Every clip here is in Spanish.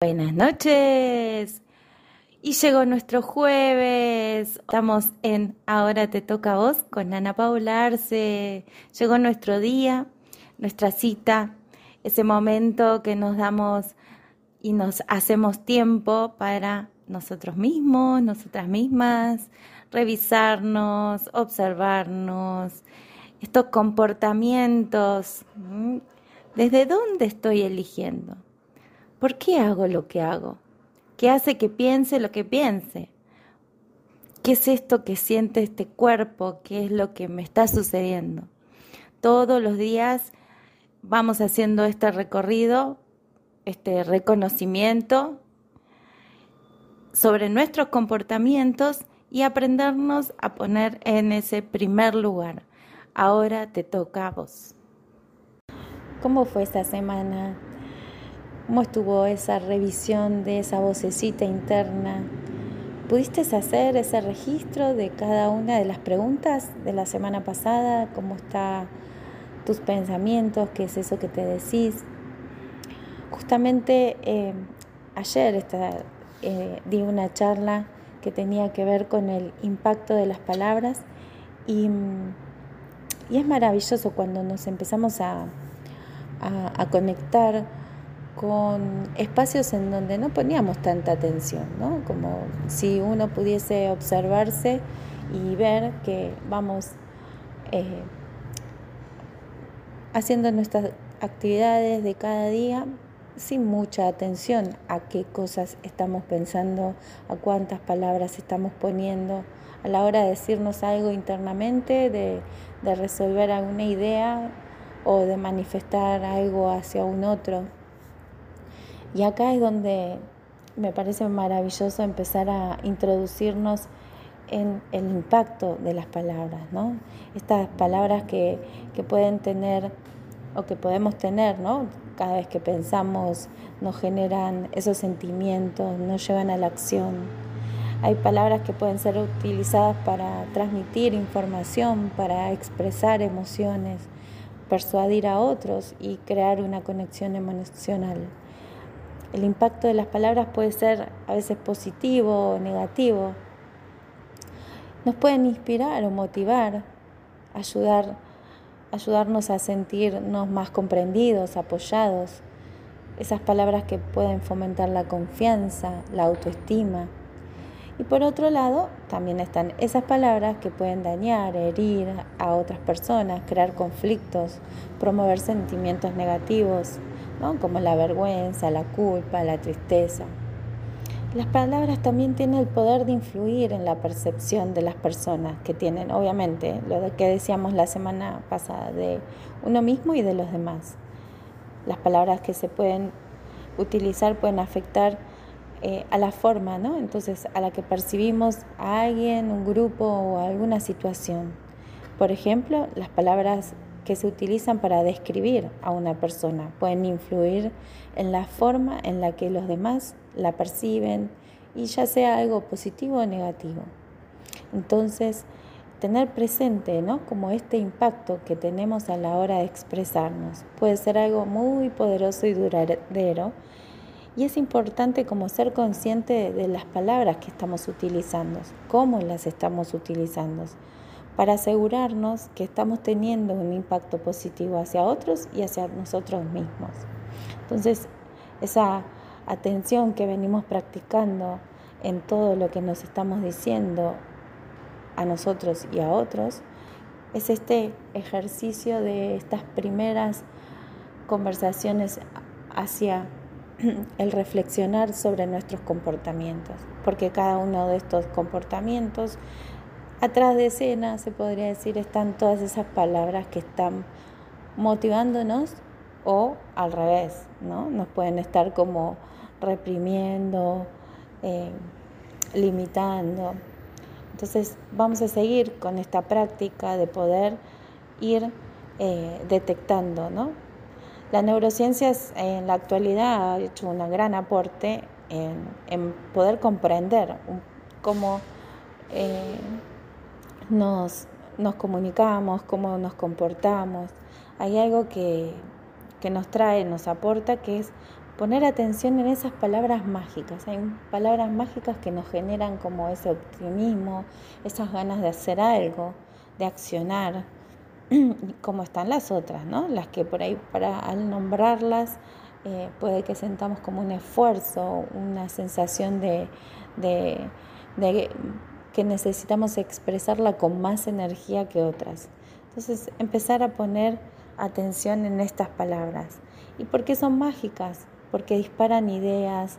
Buenas noches. Y llegó nuestro jueves. Estamos en Ahora te toca a vos con Ana Paula Arce. Llegó nuestro día, nuestra cita, ese momento que nos damos y nos hacemos tiempo para nosotros mismos, nosotras mismas, revisarnos, observarnos, estos comportamientos. ¿Desde dónde estoy eligiendo? ¿Por qué hago lo que hago? ¿Qué hace que piense lo que piense? ¿Qué es esto que siente este cuerpo? ¿Qué es lo que me está sucediendo? Todos los días vamos haciendo este recorrido, este reconocimiento sobre nuestros comportamientos y aprendernos a poner en ese primer lugar. Ahora te toca a vos. ¿Cómo fue esta semana? ¿Cómo estuvo esa revisión de esa vocecita interna? ¿Pudiste hacer ese registro de cada una de las preguntas de la semana pasada? ¿Cómo están tus pensamientos? ¿Qué es eso que te decís? Justamente eh, ayer eh, di una charla que tenía que ver con el impacto de las palabras y, es maravilloso cuando nos empezamos a, a conectar con espacios en donde no poníamos tanta atención, ¿no? Como si uno pudiese observarse y ver que vamos eh, haciendo nuestras actividades de cada día sin mucha atención a qué cosas estamos pensando, a cuántas palabras estamos poniendo, a la hora de decirnos algo internamente, de, de resolver alguna idea o de manifestar algo hacia un otro. Y acá es donde me parece maravilloso empezar a introducirnos en el impacto de las palabras, ¿no? Estas palabras que, pueden tener o que podemos tener, ¿no? Cada vez que pensamos nos generan esos sentimientos, nos llevan a la acción. Hay palabras que pueden ser utilizadas para transmitir información, para expresar emociones, persuadir a otros y crear una conexión emocional. El impacto de las palabras puede ser a veces positivo o negativo. Nos pueden inspirar o motivar, ayudar, ayudarnos a sentirnos más comprendidos, apoyados. Esas palabras que pueden fomentar la confianza, la autoestima. Y por otro lado, también están esas palabras que pueden dañar, herir a otras personas, crear conflictos, promover sentimientos negativos, como la vergüenza, la culpa, la tristeza. Las palabras también tienen el poder de influir en la percepción de las personas que tienen, obviamente, lo que decíamos la semana pasada, de uno mismo y de los demás. Las palabras que se pueden utilizar pueden afectar eh, a la forma, ¿no? Entonces, a la que percibimos a alguien, un grupo o alguna situación. Por ejemplo, las palabras que se utilizan para describir a una persona. Pueden influir en la forma en la que los demás la perciben y ya sea algo positivo o negativo. Entonces, tener presente, ¿no? Como este impacto que tenemos a la hora de expresarnos puede ser algo muy poderoso y duradero. Y es importante como ser consciente de las palabras que estamos utilizando, cómo las estamos utilizando para asegurarnos que estamos teniendo un impacto positivo hacia otros y hacia nosotros mismos. Entonces, esa atención que venimos practicando en todo lo que nos estamos diciendo a nosotros y a otros, es este ejercicio de estas primeras conversaciones hacia el reflexionar sobre nuestros comportamientos, porque cada uno de estos comportamientos Atrás de escena, se podría decir, están todas esas palabras que están motivándonos o al revés, ¿no? Nos pueden estar como reprimiendo, eh, limitando. Entonces vamos a seguir con esta práctica de poder ir eh, detectando, ¿no? La neurociencia en la actualidad ha hecho un gran aporte en, poder comprender cómo eh, nos, nos comunicamos, cómo nos comportamos. Hay algo que, que nos trae, nos aporta, que es poner atención en esas palabras mágicas. Hay palabras mágicas que nos generan como ese optimismo, esas ganas de hacer algo, de accionar, como están las otras, ¿no? Las que por ahí, para, al nombrarlas, eh, puede que sentamos como un esfuerzo, una sensación de, de, de que necesitamos expresarla con más energía que otras. Entonces, empezar a poner atención en estas palabras. ¿Y por qué son mágicas? porque disparan ideas,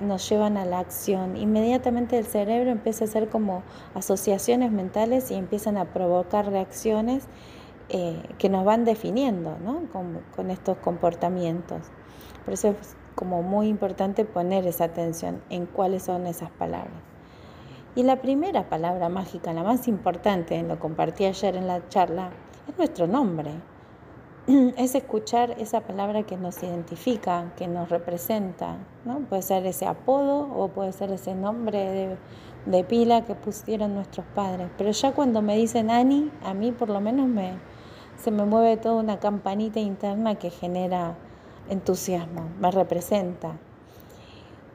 nos llevan a la acción. Inmediatamente el cerebro empieza a hacer como asociaciones mentales y empiezan a provocar reacciones eh, que nos van definiendo con, estos comportamientos. Por eso es como muy importante poner esa atención en cuáles son esas palabras. Y la primera palabra mágica, la más importante, lo compartí ayer en la charla, es nuestro nombre. es escuchar esa palabra que nos identifica, que nos representa, ¿no? Puede ser ese apodo o puede ser ese nombre de, pila que pusieron nuestros padres. Pero ya cuando me dicen Ani, a mí por lo menos me, se me mueve toda una campanita interna que genera entusiasmo, me representa.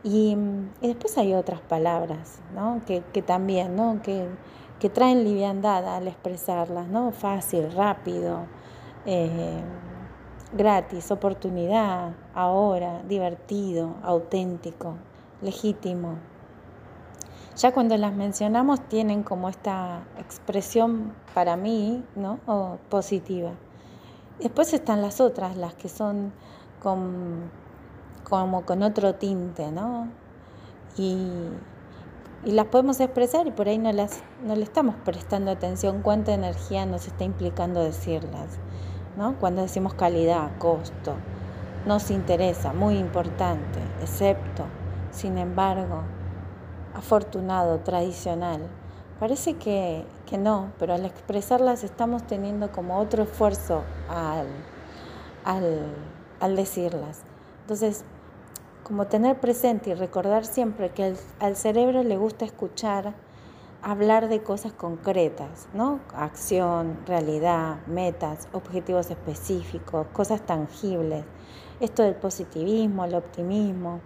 Y, después hay otras palabras, ¿no? Que, también, ¿no? Que, que traen liviandad al expresarlas, ¿no? Fácil, rápido eh, gratis, oportunidad, ahora, divertido, auténtico, legítimo. Ya cuando las mencionamos tienen como esta expresión para mí, ¿no? positiva. Después están las otras, las que son con, como con otro tinte, ¿no? Y, y las podemos expresar y por ahí no, las, no le estamos prestando atención cuánta energía nos está implicando decirlas. Cuando decimos calidad, costo, nos interesa, muy importante, excepto, sin embargo, afortunado, tradicional. Parece que, no, pero al expresarlas estamos teniendo como otro esfuerzo al, al, decirlas. Entonces, como tener presente y recordar siempre que al cerebro le gusta escuchar hablar de cosas concretas, ¿no? Acción, realidad, metas, objetivos específicos, cosas tangibles. Esto del positivismo, el optimismo,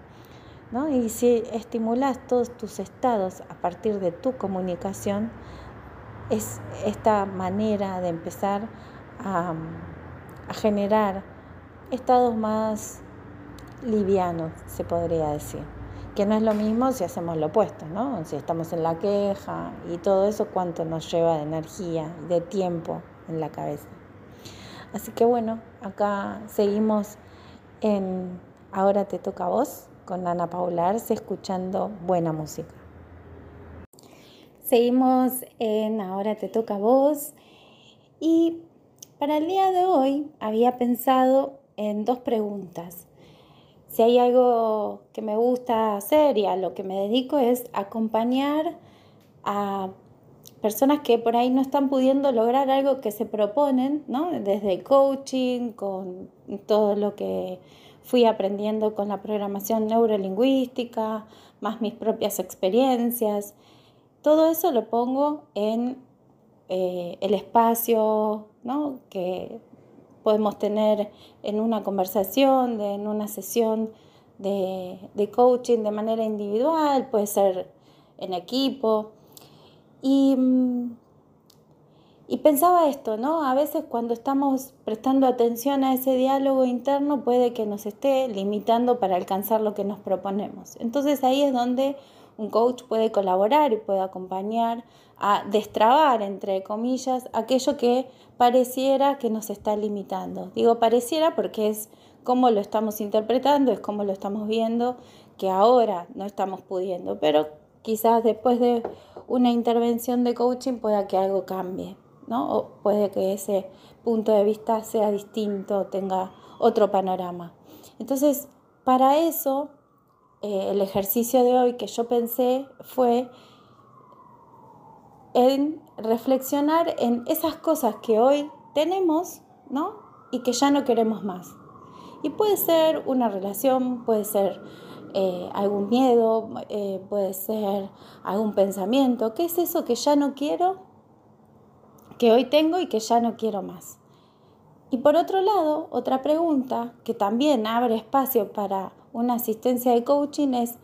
¿no? Y si estimulas todos tus estados a partir de tu comunicación, es esta manera de empezar a, a generar estados más livianos, se podría decir que no es lo mismo si hacemos lo opuesto, ¿no? Si estamos en la queja y todo eso, cuánto nos lleva de energía y de tiempo en la cabeza. Así que bueno, acá seguimos en Ahora te toca a vos con Ana Paula Arce escuchando buena música. Seguimos en Ahora te toca a vos y para el día de hoy había pensado en dos preguntas si hay algo que me gusta hacer y a lo que me dedico es acompañar a personas que por ahí no están pudiendo lograr algo que se proponen, ¿no? Desde coaching, con todo lo que fui aprendiendo con la programación neurolingüística, más mis propias experiencias. Todo eso lo pongo en eh, el espacio ¿no? que podemos tener en una conversación, en una sesión de, coaching de manera individual, puede ser en equipo. Y, mm, y pensaba esto, ¿no? A veces cuando estamos prestando atención a ese diálogo interno puede que nos esté limitando para alcanzar lo que nos proponemos. Entonces ahí es donde un coach puede colaborar y puede acompañar a destrabar, entre comillas, aquello que pareciera que nos está limitando. Digo pareciera porque es como lo estamos interpretando, es como lo estamos viendo, que ahora no estamos pudiendo, pero quizás después de una intervención de coaching pueda que algo cambie, ¿no? O puede que ese punto de vista sea distinto, tenga otro panorama. Entonces, para eso, eh, el ejercicio de hoy que yo pensé fue en reflexionar en esas cosas que hoy tenemos, ¿no? Y que ya no queremos más. Y puede ser una relación, puede ser eh, algún miedo, eh, puede ser algún pensamiento. ¿Qué es eso que ya no quiero? Que hoy tengo y que ya no quiero más. Y por otro lado, otra pregunta que también abre espacio para una asistencia de coaching es,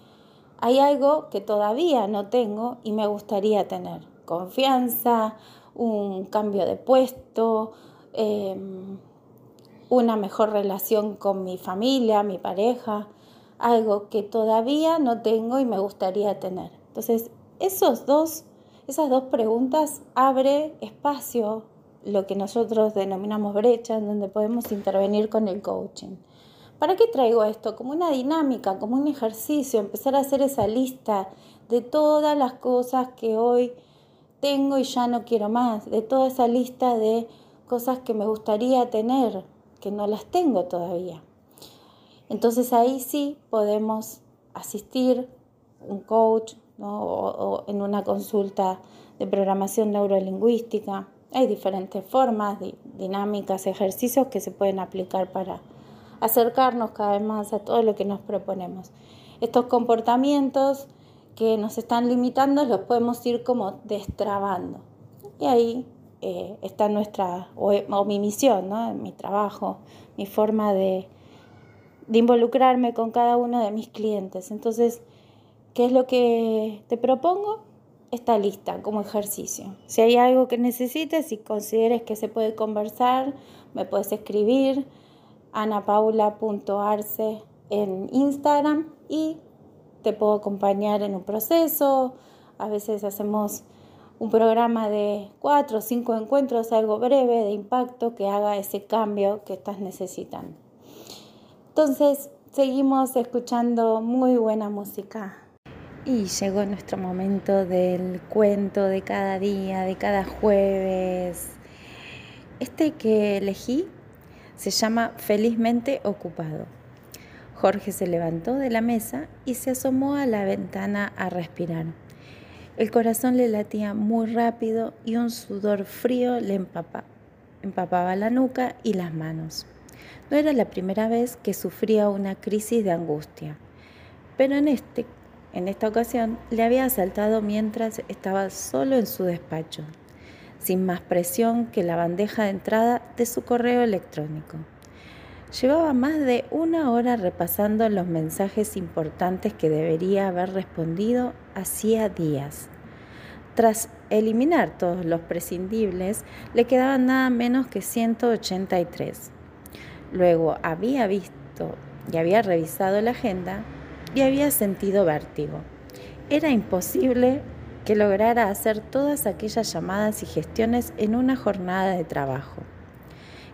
hay algo que todavía no tengo y me gustaría tener. Confianza, un cambio de puesto, em, una mejor relación con mi familia, mi pareja, algo que todavía no tengo y me gustaría tener. Entonces, esos dos, esas dos preguntas abre espacio lo que nosotros denominamos brecha, en donde podemos intervenir con el coaching. ¿Para qué traigo esto? Como una dinámica, como un ejercicio, empezar a hacer esa lista de todas las cosas que hoy tengo y ya no quiero más, de toda esa lista de cosas que me gustaría tener, que no las tengo todavía. Entonces ahí sí podemos asistir un coach o, en una consulta de programación neurolingüística. Hay diferentes formas, dinámicas, ejercicios que se pueden aplicar para acercarnos cada vez más a todo lo que nos proponemos. Estos comportamientos que nos están limitando los podemos ir como destrabando. Y ahí eh, está nuestra, o, mi misión, mi trabajo, mi forma de, involucrarme con cada uno de mis clientes. Entonces, ¿qué es lo que te propongo? Esta lista como ejercicio. Si hay algo que necesites y consideres que se puede conversar, me puedes escribir anapaula.arce en Instagram y te puedo acompañar en un proceso. A veces hacemos un programa de cuatro o cinco encuentros, algo breve, de impacto, que haga ese cambio que estás necesitando. Entonces, seguimos escuchando muy buena música. Y llegó nuestro momento del cuento de cada día, de cada jueves. Este que elegí se llama Felizmente Ocupado. Jorge se levantó de la mesa y se asomó a la ventana a respirar. El corazón le latía muy rápido y un sudor frío le empapaba la nuca y las manos. No era la primera vez que sufría una crisis de angustia, pero en, este, en esta ocasión le había asaltado mientras estaba solo en su despacho, sin más presión que la bandeja de entrada de su correo electrónico. Llevaba más de una hora repasando los mensajes importantes que debería haber respondido hacía días. Tras eliminar todos los prescindibles, le quedaban nada menos que 183. Luego había visto y había revisado la agenda y había sentido vértigo. Era imposible que lograra hacer todas aquellas llamadas y gestiones en una jornada de trabajo.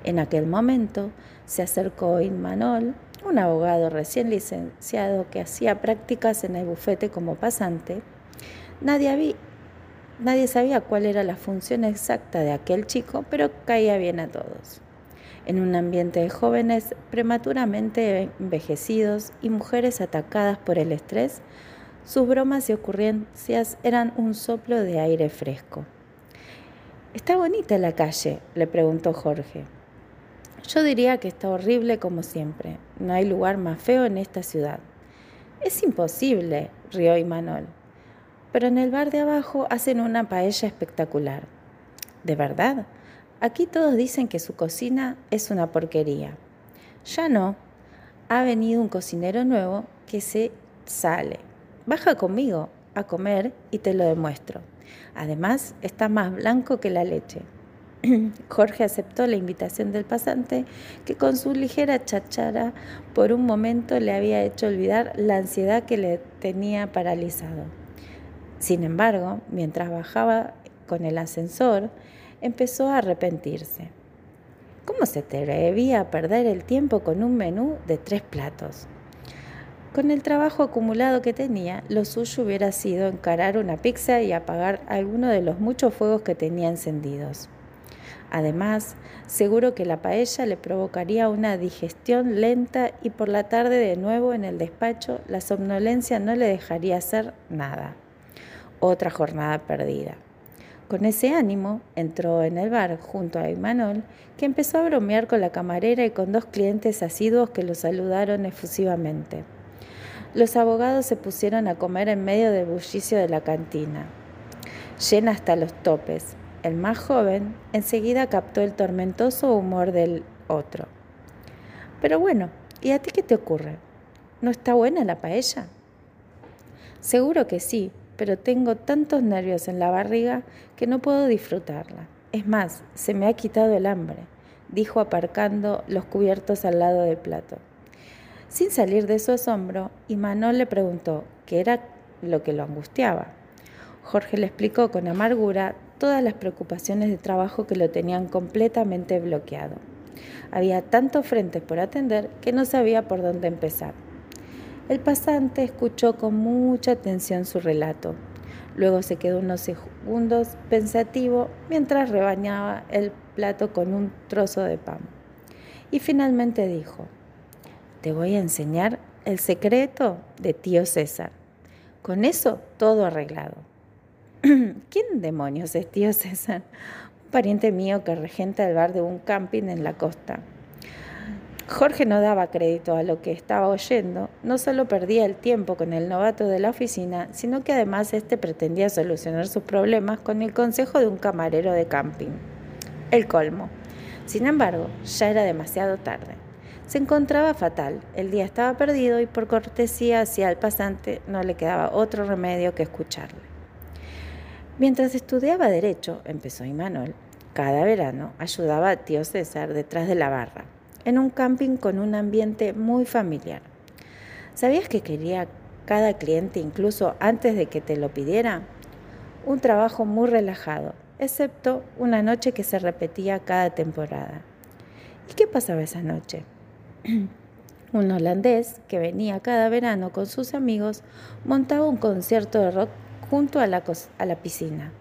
En aquel momento se acercó Inmanol, un abogado recién licenciado que hacía prácticas en el bufete como pasante. Nadie, nadie sabía cuál era la función exacta de aquel chico, pero caía bien a todos en un ambiente de jóvenes prematuramente envejecidos y mujeres atacadas por el estrés, sus bromas y ocurrencias eran un soplo de aire fresco. ¿Está bonita la calle? le preguntó Jorge. Yo diría que está horrible como siempre. No hay lugar más feo en esta ciudad. Es imposible, rió Imanol. Pero en el bar de abajo hacen una paella espectacular. ¿De verdad? Aquí todos dicen que su cocina es una porquería. Ya no. Ha venido un cocinero nuevo que se sale. Baja conmigo a comer y te lo demuestro. Además, está más blanco que la leche. Jorge aceptó la invitación del pasante, que con su ligera chachara por un momento le había hecho olvidar la ansiedad que le tenía paralizado. Sin embargo, mientras bajaba con el ascensor, empezó a arrepentirse. ¿Cómo se atrevía a perder el tiempo con un menú de tres platos? Con el trabajo acumulado que tenía, lo suyo hubiera sido encarar una pizza y apagar alguno de los muchos fuegos que tenía encendidos. Además, seguro que la paella le provocaría una digestión lenta y por la tarde de nuevo en el despacho la somnolencia no le dejaría hacer nada. Otra jornada perdida. Con ese ánimo, entró en el bar junto a Imanol, que empezó a bromear con la camarera y con dos clientes asiduos que lo saludaron efusivamente. Los abogados se pusieron a comer en medio del bullicio de la cantina, llena hasta los topes. El más joven enseguida captó el tormentoso humor del otro. Pero bueno, ¿y a ti qué te ocurre? ¿No está buena la paella? Seguro que sí, pero tengo tantos nervios en la barriga que no puedo disfrutarla. Es más, se me ha quitado el hambre, dijo aparcando los cubiertos al lado del plato. Sin salir de su asombro, Imanol le preguntó qué era lo que lo angustiaba. Jorge le explicó con amargura todas las preocupaciones de trabajo que lo tenían completamente bloqueado. Había tantos frentes por atender que no sabía por dónde empezar. El pasante escuchó con mucha atención su relato. Luego se quedó unos segundos pensativo mientras rebañaba el plato con un trozo de pan. Y finalmente dijo, te voy a enseñar el secreto de tío César. Con eso todo arreglado. ¿Quién demonios es tío César? Un pariente mío que regenta el bar de un camping en la costa. Jorge no daba crédito a lo que estaba oyendo, no solo perdía el tiempo con el novato de la oficina, sino que además éste pretendía solucionar sus problemas con el consejo de un camarero de camping. El colmo. Sin embargo, ya era demasiado tarde. Se encontraba fatal, el día estaba perdido y por cortesía hacia el pasante no le quedaba otro remedio que escucharle. Mientras estudiaba derecho, empezó Imanol, cada verano ayudaba a tío César detrás de la barra en un camping con un ambiente muy familiar. ¿Sabías que quería cada cliente incluso antes de que te lo pidiera? Un trabajo muy relajado, excepto una noche que se repetía cada temporada. ¿Y qué pasaba esa noche? un holandés que venía cada verano con sus amigos montaba un concierto de rock junto a la, a la piscina.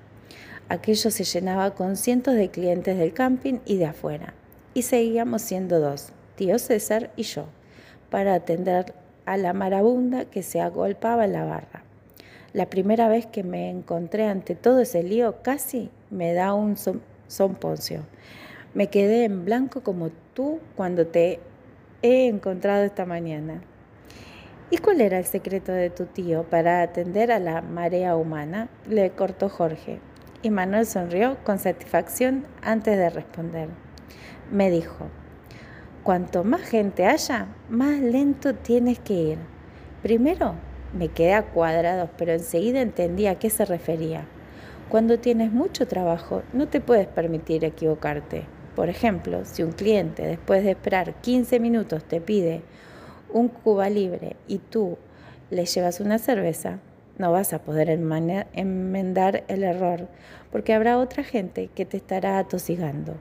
Aquello se llenaba con cientos de clientes del camping y de afuera y seguíamos siendo dos, tío César y yo, para atender a la marabunda que se agolpaba en la barra. La primera vez que me encontré ante todo ese lío casi me da un somponcio. Me quedé en blanco como tú cuando te he encontrado esta mañana. ¿Y cuál era el secreto de tu tío para atender a la marea humana? Le cortó Jorge. Y Manuel sonrió con satisfacción antes de responder me dijo, cuanto más gente haya, más lento tienes que ir. Primero me quedé a cuadrados, pero enseguida entendí a qué se refería. Cuando tienes mucho trabajo, no te puedes permitir equivocarte. Por ejemplo, si un cliente después de esperar 15 minutos te pide un cuba libre y tú le llevas una cerveza, no vas a poder enmendar el error, porque habrá otra gente que te estará atosigando.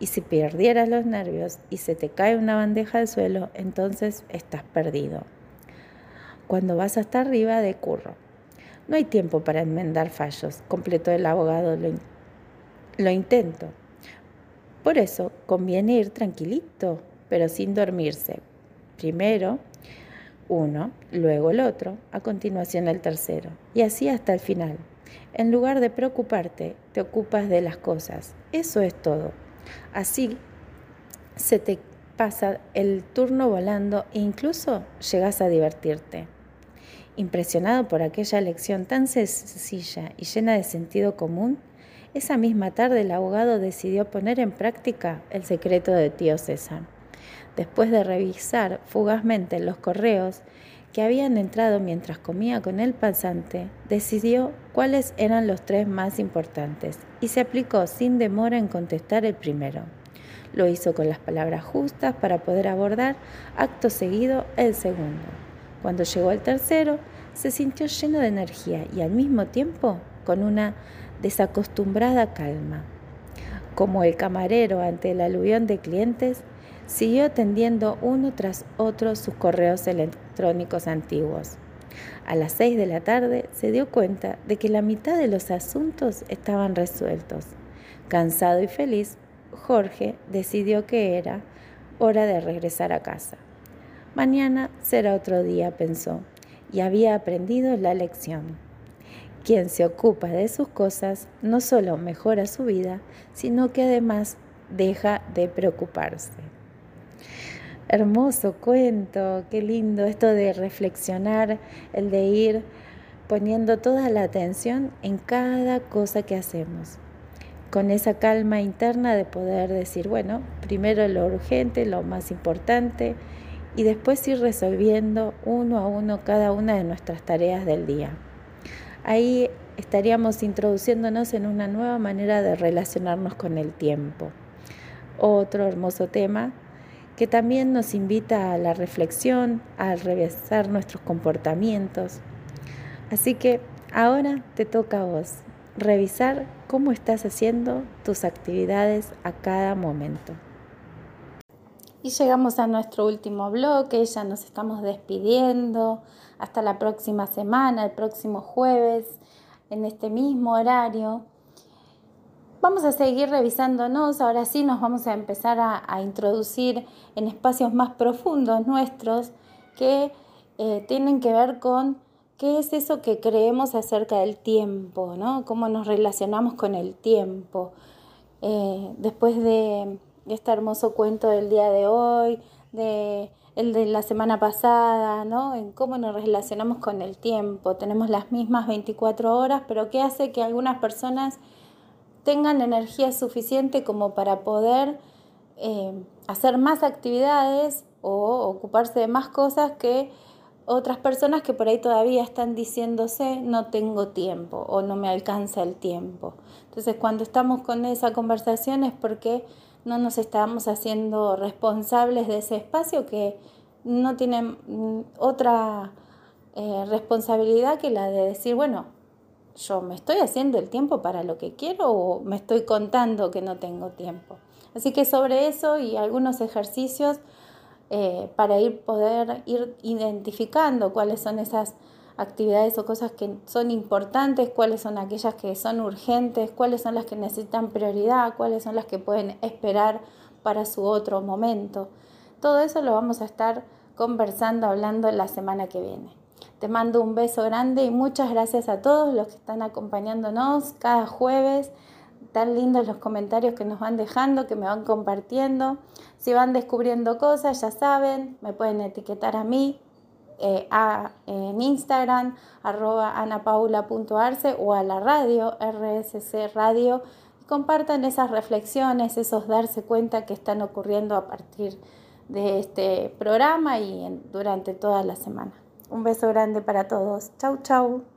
Y si perdieras los nervios y se te cae una bandeja al suelo, entonces estás perdido. Cuando vas hasta arriba de curro. No hay tiempo para enmendar fallos, completó el abogado. Lo, lo intento. Por eso conviene ir tranquilito, pero sin dormirse. Primero uno, luego el otro, a continuación el tercero, y así hasta el final. En lugar de preocuparte, te ocupas de las cosas. Eso es todo. Así se te pasa el turno volando e incluso llegas a divertirte. Impresionado por aquella lección tan sencilla y llena de sentido común, esa misma tarde el abogado decidió poner en práctica el secreto de tío César. Después de revisar fugazmente los correos que habían entrado mientras comía con el pasante, decidió cuáles eran los tres más importantes y se aplicó sin demora en contestar el primero. Lo hizo con las palabras justas para poder abordar acto seguido el segundo. Cuando llegó el tercero, se sintió lleno de energía y al mismo tiempo con una desacostumbrada calma. Como el camarero ante el aluvión de clientes, Siguió atendiendo uno tras otro sus correos electrónicos antiguos. A las seis de la tarde se dio cuenta de que la mitad de los asuntos estaban resueltos. Cansado y feliz, Jorge decidió que era hora de regresar a casa. Mañana será otro día, pensó, y había aprendido la lección. Quien se ocupa de sus cosas no solo mejora su vida, sino que además deja de preocuparse. Hermoso cuento, qué lindo esto de reflexionar, el de ir poniendo toda la atención en cada cosa que hacemos. con esa calma interna de poder decir, bueno, primero lo urgente, lo más importante, y después ir resolviendo uno a uno cada una de nuestras tareas del día. Ahí estaríamos introduciéndonos en una nueva manera de relacionarnos con el tiempo. Otro hermoso tema que también nos invita a la reflexión, a revisar nuestros comportamientos. Así que ahora te toca a vos revisar cómo estás haciendo tus actividades a cada momento. Y llegamos a nuestro último bloque, ya nos estamos despidiendo. Hasta la próxima semana, el próximo jueves, en este mismo horario. Vamos a seguir revisándonos, ahora sí nos vamos a empezar a, introducir en espacios más profundos nuestros que eh, tienen que ver con qué es eso que creemos acerca del tiempo, ¿no? Cómo nos relacionamos con el tiempo. Eh, después de este hermoso cuento del día de hoy, de el de la semana pasada, ¿no? En cómo nos relacionamos con el tiempo. Tenemos las mismas 24 horas, pero ¿qué hace que algunas personas tengan energía suficiente como para poder eh, hacer más actividades o ocuparse de más cosas que otras personas que por ahí todavía están diciéndose no tengo tiempo o no me alcanza el tiempo. Entonces cuando estamos con esa conversación es porque no nos estamos haciendo responsables de ese espacio que no tiene mm, otra eh, responsabilidad que la de decir, bueno, yo me estoy haciendo el tiempo para lo que quiero o me estoy contando que no tengo tiempo. Así que sobre eso y algunos ejercicios eh, para ir poder ir identificando cuáles son esas actividades o cosas que son importantes, cuáles son aquellas que son urgentes, cuáles son las que necesitan prioridad, cuáles son las que pueden esperar para su otro momento. Todo eso lo vamos a estar conversando, hablando la semana que viene. Te mando un beso grande y muchas gracias a todos los que están acompañándonos cada jueves. Tan lindos los comentarios que nos van dejando, que me van compartiendo. Si van descubriendo cosas, ya saben, me pueden etiquetar a mí, eh, en Instagram, arroba anapaula.arce o a la radio, RSC Radio, y compartan esas reflexiones, esos darse cuenta que están ocurriendo a partir de este programa y durante toda la semana. Un beso grande para todos. Chau, chau.